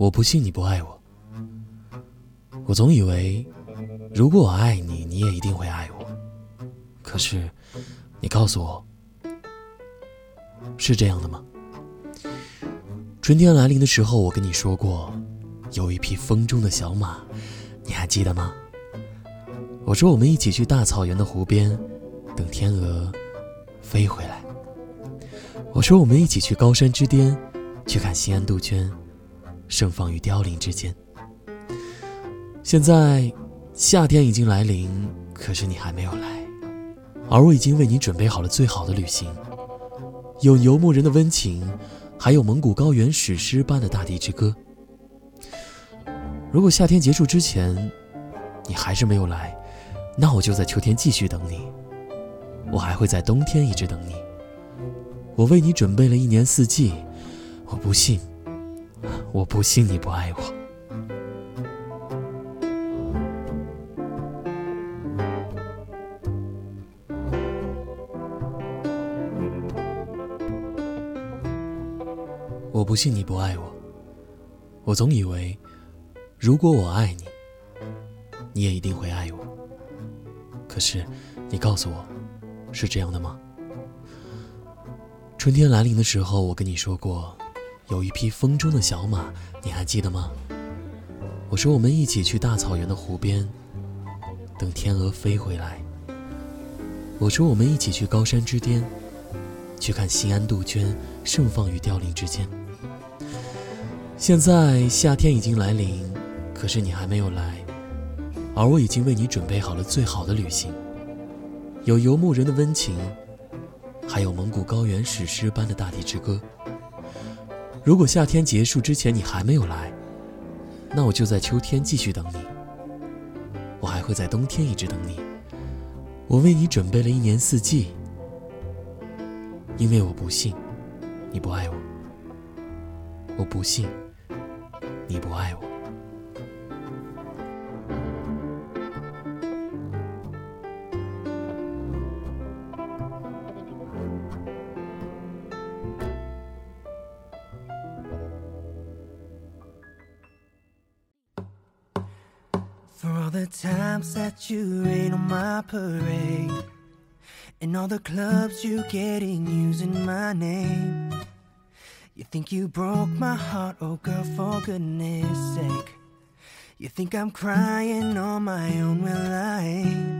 我不信你不爱我。我总以为，如果我爱你，你也一定会爱我。可是，你告诉我，是这样的吗？春天来临的时候，我跟你说过，有一匹风中的小马，你还记得吗？我说我们一起去大草原的湖边，等天鹅飞回来。我说我们一起去高山之巅，去看西安杜鹃盛放于凋零之间。现在夏天已经来临，可是你还没有来，而我已经为你准备好了最好的旅行，有游牧人的温情。还有蒙古高原史诗般的大地之歌。如果夏天结束之前，你还是没有来，那我就在秋天继续等你。我还会在冬天一直等你。我为你准备了一年四季。我不信，我不信你不爱我。我不信你不爱我。我总以为，如果我爱你，你也一定会爱我。可是，你告诉我，是这样的吗？春天来临的时候，我跟你说过，有一匹风中的小马，你还记得吗？我说我们一起去大草原的湖边，等天鹅飞回来。我说我们一起去高山之巅，去看西安杜鹃盛放于凋零之间。现在夏天已经来临，可是你还没有来，而我已经为你准备好了最好的旅行，有游牧人的温情，还有蒙古高原史诗般的大地之歌。如果夏天结束之前你还没有来，那我就在秋天继续等你，我还会在冬天一直等你。我为你准备了一年四季，因为我不信你不爱我，我不信。你不爱我。For all the times that you rain on my parade, and all the clubs you get in using my name. You think you broke my heart, oh girl, for goodness sake. You think I'm crying on my own, well I ain't.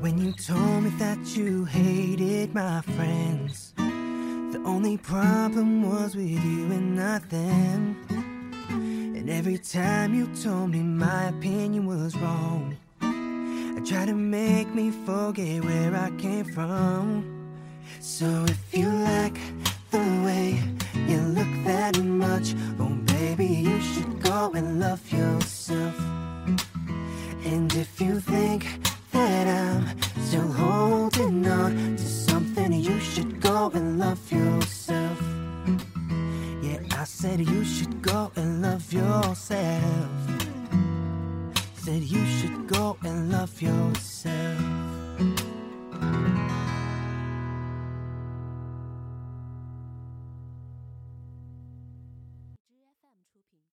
When you told me that you hated my friends, the only problem was with you and nothing. Every time you told me my opinion was wrong, I tried to make me forget where I came from. So if you like the way you look that much. Oh, baby, you should go and love yourself. And if you think that I'm still holding on to something, you should go and love yourself. Yeah, I said you should go yourself. Said you should go.